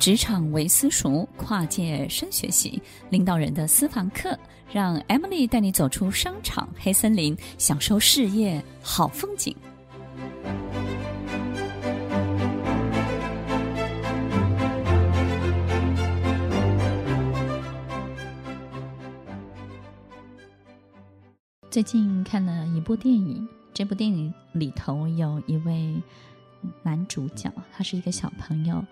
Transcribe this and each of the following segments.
职场为私塾，跨界深学习，领导人的私房课，让 Emily 带你走出商场黑森林，享受事业好风景。最近看了一部电影，这部电影里头有一位男主角，他是一个小朋友。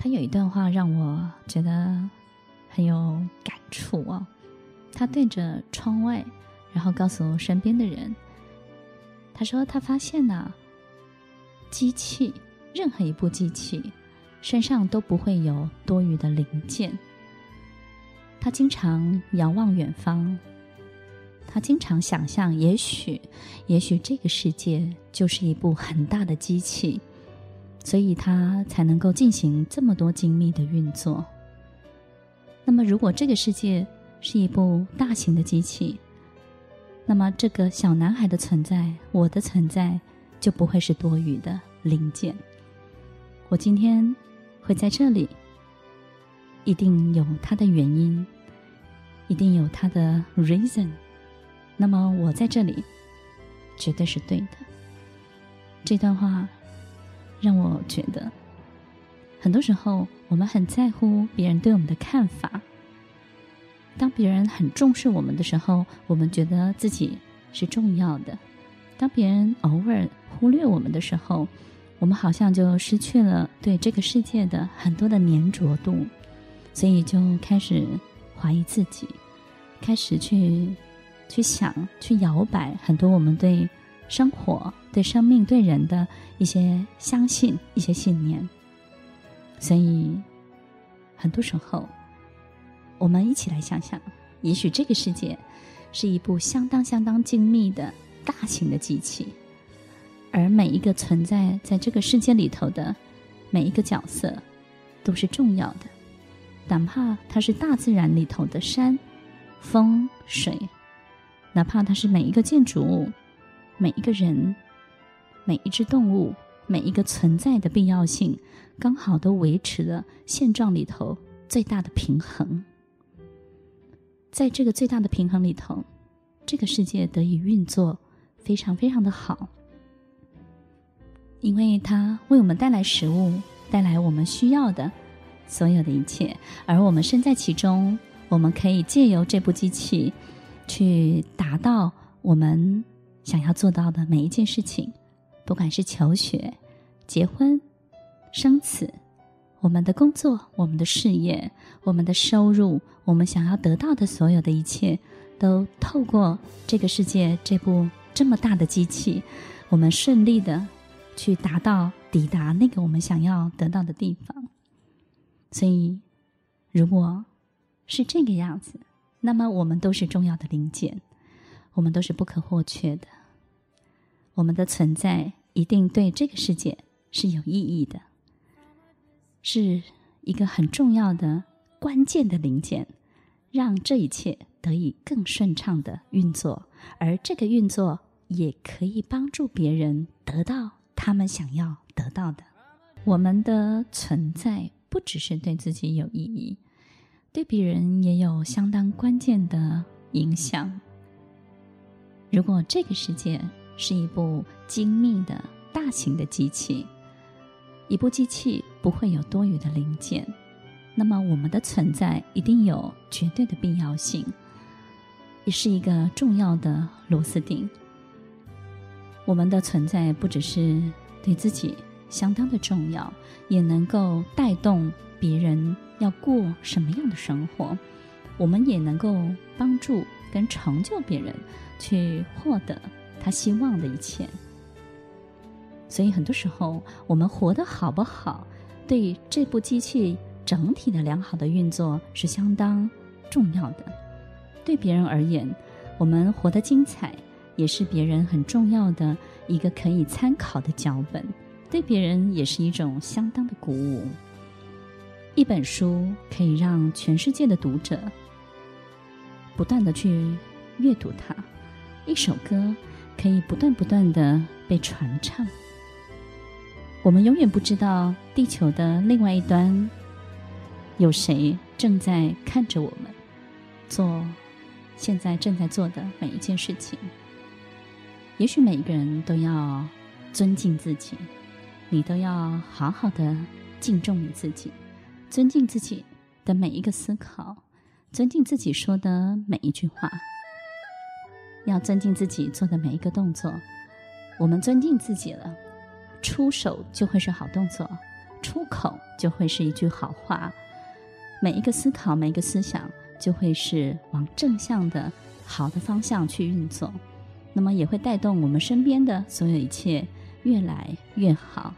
他有一段话让我觉得很有感触哦。他对着窗外，然后告诉身边的人：“他说他发现呢，机器任何一部机器身上都不会有多余的零件。他经常遥望远方，他经常想象，也许，也许这个世界就是一部很大的机器。”所以它才能够进行这么多精密的运作。那么，如果这个世界是一部大型的机器，那么这个小男孩的存在，我的存在，就不会是多余的零件。我今天会在这里，一定有它的原因，一定有它的 reason。那么我在这里，绝对是对的。这段话。让我觉得，很多时候我们很在乎别人对我们的看法。当别人很重视我们的时候，我们觉得自己是重要的；当别人偶尔忽略我们的时候，我们好像就失去了对这个世界的很多的粘着度，所以就开始怀疑自己，开始去去想、去摇摆很多我们对。生活对生命对人的一些相信一些信念，所以很多时候，我们一起来想想，也许这个世界是一部相当相当精密的大型的机器，而每一个存在在这个世界里头的每一个角色都是重要的，哪怕它是大自然里头的山、风、水，哪怕它是每一个建筑物。每一个人，每一只动物，每一个存在的必要性，刚好都维持了现状里头最大的平衡。在这个最大的平衡里头，这个世界得以运作，非常非常的好，因为它为我们带来食物，带来我们需要的所有的一切，而我们身在其中，我们可以借由这部机器，去达到我们。想要做到的每一件事情，不管是求学、结婚、生子，我们的工作、我们的事业、我们的收入，我们想要得到的所有的一切，都透过这个世界这部这么大的机器，我们顺利的去达到、抵达那个我们想要得到的地方。所以，如果是这个样子，那么我们都是重要的零件，我们都是不可或缺的。我们的存在一定对这个世界是有意义的，是一个很重要的关键的零件，让这一切得以更顺畅的运作，而这个运作也可以帮助别人得到他们想要得到的。我们的存在不只是对自己有意义，对别人也有相当关键的影响。如果这个世界，是一部精密的大型的机器，一部机器不会有多余的零件，那么我们的存在一定有绝对的必要性，也是一个重要的螺丝钉。我们的存在不只是对自己相当的重要，也能够带动别人要过什么样的生活，我们也能够帮助跟成就别人去获得。他希望的一切，所以很多时候我们活得好不好，对这部机器整体的良好的运作是相当重要的。对别人而言，我们活得精彩，也是别人很重要的一个可以参考的脚本。对别人也是一种相当的鼓舞。一本书可以让全世界的读者不断的去阅读它，一首歌。可以不断不断的被传唱。我们永远不知道地球的另外一端有谁正在看着我们做现在正在做的每一件事情。也许每一个人都要尊敬自己，你都要好好的敬重你自己，尊敬自己的每一个思考，尊敬自己说的每一句话，要尊敬自己做的每一个动作。我们尊敬自己了。出手就会是好动作，出口就会是一句好话，每一个思考，每一个思想，就会是往正向的好的方向去运作，那么也会带动我们身边的所有一切越来越好。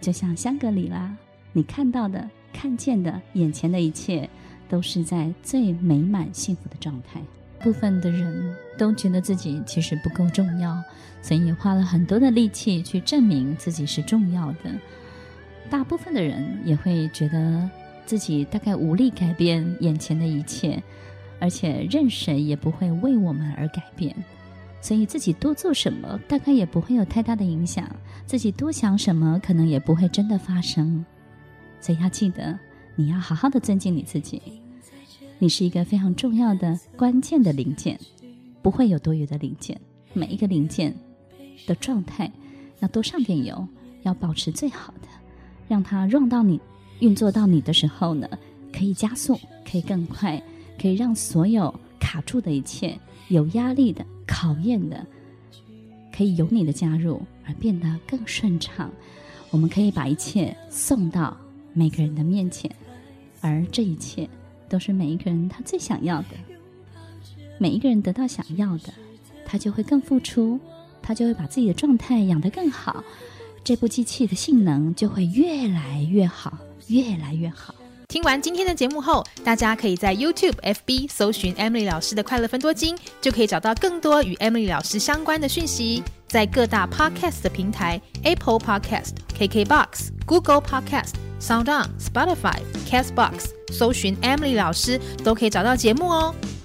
就像香格里拉，你看到的、看见的、眼前的一切，都是在最美满幸福的状态。部分的人都觉得自己其实不够重要，所以也花了很多的力气去证明自己是重要的。大部分的人也会觉得自己大概无力改变眼前的一切，而且任谁也不会为我们而改变，所以自己多做什么大概也不会有太大的影响，自己多想什么可能也不会真的发生。所以要记得，你要好好的尊敬你自己。你是一个非常重要的关键的零件，不会有多余的零件。每一个零件的状态要多上点油，要保持最好的，让它 run 到你运作到你的时候呢，可以加速，可以更快，可以让所有卡住的一切、有压力的、考验的，可以有你的加入而变得更顺畅。我们可以把一切送到每个人的面前，而这一切。都是每一个人他最想要的，每一个人得到想要的，他就会更付出，他就会把自己的状态养得更好，这部机器的性能就会越来越好，越来越好。听完今天的节目后，大家可以在 YouTube、FB 搜寻 Emily 老师的快乐分多金，就可以找到更多与 Emily 老师相关的讯息。在各大 Podcast 的平台，Apple Podcast、KKBox、Google Podcast、SoundOn、Spotify、Castbox。搜寻 Emily 老师都可以找到节目哦，